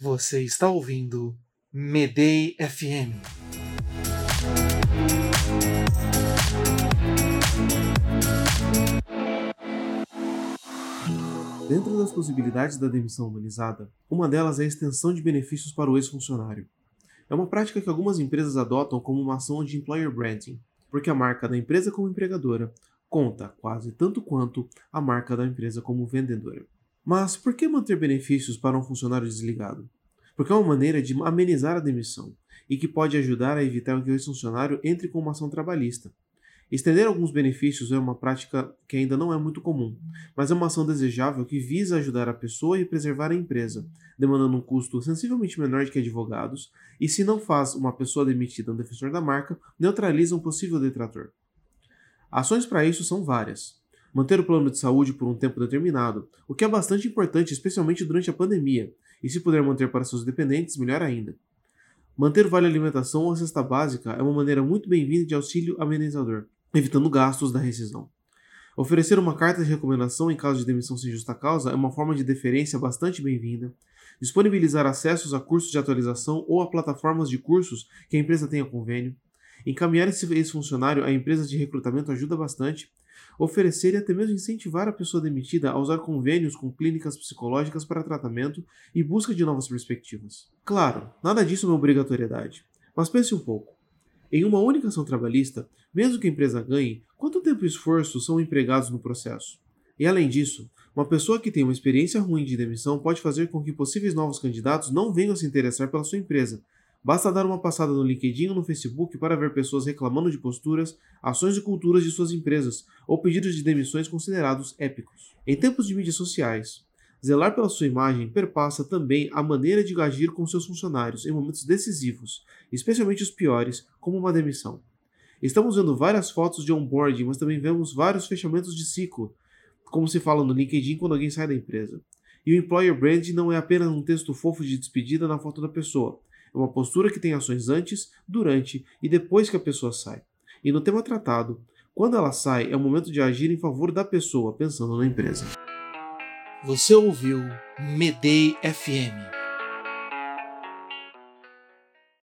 Você está ouvindo Medei FM. Dentro das possibilidades da demissão humanizada, uma delas é a extensão de benefícios para o ex-funcionário. É uma prática que algumas empresas adotam como uma ação de employer branding, porque a marca da empresa como empregadora conta quase tanto quanto a marca da empresa como vendedora. Mas por que manter benefícios para um funcionário desligado? Porque é uma maneira de amenizar a demissão e que pode ajudar a evitar que o ex-funcionário entre com uma ação trabalhista. Estender alguns benefícios é uma prática que ainda não é muito comum, mas é uma ação desejável que visa ajudar a pessoa e preservar a empresa, demandando um custo sensivelmente menor do que advogados, e se não faz uma pessoa demitida um defensor da marca, neutraliza um possível detrator. Ações para isso são várias. Manter o plano de saúde por um tempo determinado, o que é bastante importante, especialmente durante a pandemia, e se puder manter para seus dependentes, melhor ainda. Manter o vale alimentação ou a cesta básica é uma maneira muito bem-vinda de auxílio amenizador evitando gastos da rescisão. Oferecer uma carta de recomendação em caso de demissão sem justa causa é uma forma de deferência bastante bem-vinda. Disponibilizar acessos a cursos de atualização ou a plataformas de cursos que a empresa tenha convênio. Encaminhar esse ex-funcionário a empresas de recrutamento ajuda bastante. Oferecer e até mesmo incentivar a pessoa demitida a usar convênios com clínicas psicológicas para tratamento e busca de novas perspectivas. Claro, nada disso é uma obrigatoriedade, mas pense um pouco. Em uma única ação trabalhista, mesmo que a empresa ganhe, quanto tempo e esforço são empregados no processo? E além disso, uma pessoa que tem uma experiência ruim de demissão pode fazer com que possíveis novos candidatos não venham se interessar pela sua empresa. Basta dar uma passada no LinkedIn ou no Facebook para ver pessoas reclamando de posturas, ações e culturas de suas empresas ou pedidos de demissões considerados épicos. Em tempos de mídias sociais, Zelar pela sua imagem perpassa também a maneira de agir com seus funcionários em momentos decisivos, especialmente os piores, como uma demissão. Estamos vendo várias fotos de onboarding, mas também vemos vários fechamentos de ciclo, como se fala no LinkedIn quando alguém sai da empresa. E o employer brand não é apenas um texto fofo de despedida na foto da pessoa, é uma postura que tem ações antes, durante e depois que a pessoa sai. E no tema tratado, quando ela sai, é o momento de agir em favor da pessoa, pensando na empresa. Você ouviu Medei FM